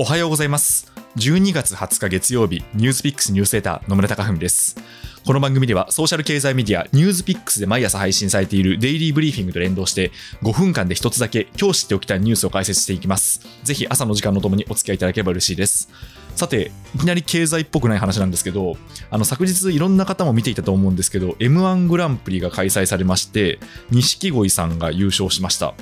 おはようございます。12月20日月曜日ニュースピックスニュースレター野村貴文です。この番組ではソーシャル経済メディアニュースピックスで毎朝配信されているデイリーブリーフィングと連動して5分間で一つだけ今日知っておきたいニュースを解説していきます。ぜひ朝の時間のともにお付き合いいただければ嬉しいです。さていきなり経済っぽくない話なんですけどあの昨日いろんな方も見ていたと思うんですけど m 1グランプリが開催されまして錦鯉さんが優勝しました。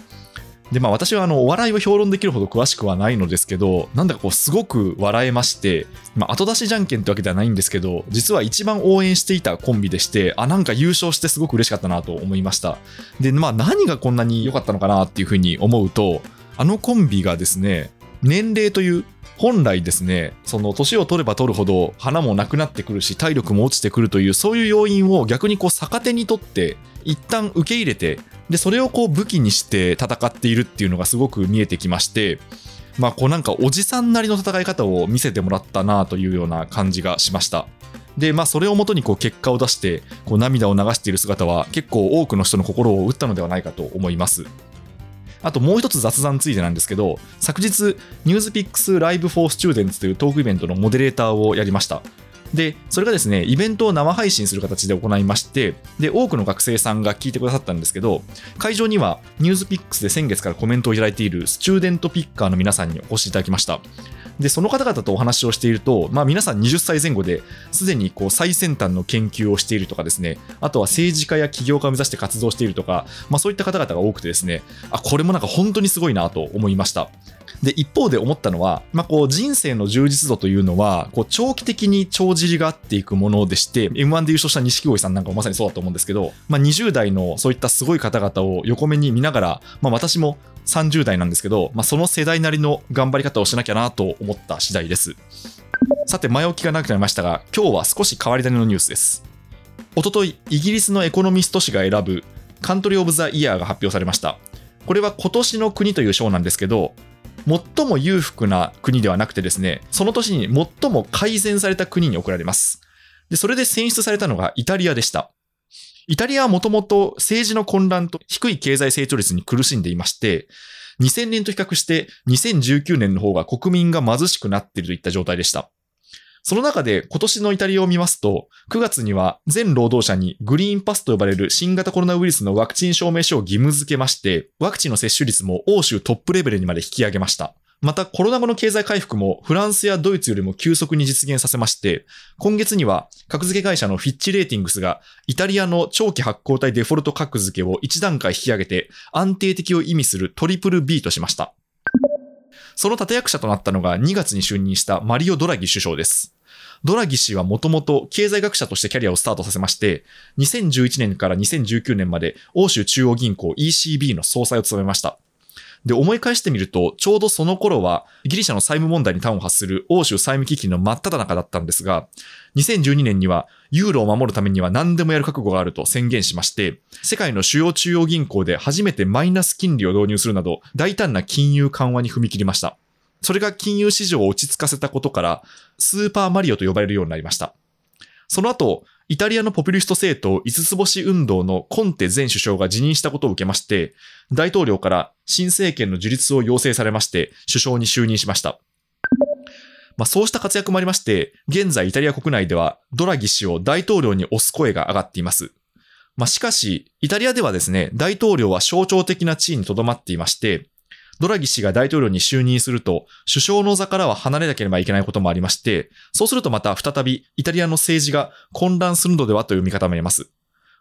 でまあ、私はあのお笑いを評論できるほど詳しくはないのですけど、なんだかこうすごく笑えまして、まあ、後出しじゃんけんってわけではないんですけど、実は一番応援していたコンビでして、あ、なんか優勝してすごく嬉しかったなと思いました。で、まあ何がこんなに良かったのかなっていうふうに思うと、あのコンビがですね、年齢という本来ですね、その年を取れば取るほど花もなくなってくるし、体力も落ちてくるという、そういう要因を逆にこう逆手にとって、一旦受け入れて、で、それをこう武器にして戦っているっていうのがすごく見えてきまして、まあこうなんかおじさんなりの戦い方を見せてもらったなというような感じがしました。で、まあそれをもとにこう結果を出して、こう涙を流している姿は結構多くの人の心を打ったのではないかと思います。あともう一つ雑談ついてなんですけど、昨日、 NewsPicks Live for Students というトークイベントのモデレーターをやりました。で、それがですね、イベントを生配信する形で行いまして、で、多くの学生さんが聞いてくださったんですけど、会場にはニュースピックスで先月からコメントをいただいているスチューデントピッカーの皆さんにお越しいただきました。で、その方々とお話をしていると、まあ皆さん20歳前後で、すでにこう最先端の研究をしているとかですね、あとは政治家や起業家を目指して活動しているとか、まあそういった方々が多くてですね、あ、これもなんか本当にすごいなと思いました。で、一方で思ったのは、まあ、こう、人生の充実度というのは、こう、長期的に帳尻が合っていくものでして、M1 で優勝した錦鯉さんなんかもまさにそうだと思うんですけど、まあ、20代のそういったすごい方々を横目に見ながら、まあ、私も30代なんですけど、まあ、その世代なりの頑張り方をしなきゃなと思った次第です。さて、前置きがなくなりましたが、今日は少し変わり種のニュースです。おととい、イギリスのエコノミスト誌が選ぶカントリー・オブ・ザ・イヤーが発表されました。これは今年の国という賞なんですけど、最も裕福な国ではなくてですね、その年に最も改善された国に送られます。で、それで選出されたのがイタリアでした。イタリアはもともと政治の混乱と低い経済成長率に苦しんでいまして、2000年と比較して2019年の方が国民が貧しくなっているといった状態でした。その中で今年のイタリアを見ますと、9月には全労働者にグリーンパスと呼ばれる新型コロナウイルスのワクチン証明書を義務付けまして、ワクチンの接種率も欧州トップレベルにまで引き上げました。またコロナ後の経済回復もフランスやドイツよりも急速に実現させまして、今月には格付け会社のフィッチレーティングスがイタリアの長期発行体デフォルト格付けを1段階引き上げて安定的を意味するトリプル B としました。その立役者となったのが2月に就任したマリオ・ドラギ首相です。ドラギ氏はもともと経済学者としてキャリアをスタートさせまして、2011年から2019年まで欧州中央銀行 ECB の総裁を務めました。で、思い返してみると、ちょうどその頃は、ギリシャの債務問題に端を発する欧州債務危機の真っ只中だったんですが、2012年には、ユーロを守るためには何でもやる覚悟があると宣言しまして、世界の主要中央銀行で初めてマイナス金利を導入するなど、大胆な金融緩和に踏み切りました。それが金融市場を落ち着かせたことから、スーパーマリオと呼ばれるようになりました。その後、イタリアのポピュリスト政党五つ星運動のコンテ前首相が辞任したことを受けまして、大統領から新政権の樹立を要請されまして、首相に就任しました。まあ、そうした活躍もありまして、現在イタリア国内ではドラギ氏を大統領に推す声が上がっています。まあ、しかし、イタリアではですね、大統領は象徴的な地位にとどまっていまして、ドラギ氏が大統領に就任すると、首相の座からは離れなければいけないこともありまして、そうするとまた再びイタリアの政治が混乱するのではという見方もあります。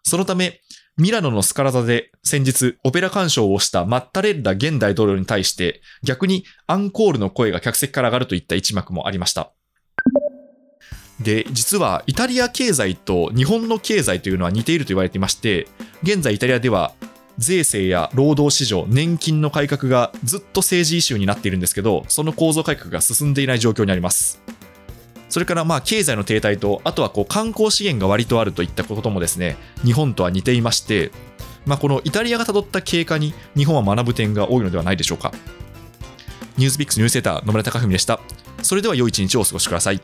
そのため、ミラノのスカラ座で先日オペラ鑑賞をしたマッタレッラ現大統領に対して逆にアンコールの声が客席から上がるといった一幕もありました。で、実はイタリア経済と日本の経済というのは似ていると言われていまして、現在イタリアでは税制や労働市場、年金の改革がずっと政治イシューになっているんですけど、その構造改革が進んでいない状況にあります。それからまあ経済の停滞と、あとはこう観光資源が割とあるといったこともですね、日本とは似ていまして、まあ、このイタリアがたどった経過に日本は学ぶ点が多いのではないでしょうか。ニュースピックスニューセーター野村貴文でした。それでは良い一日をお過ごしください。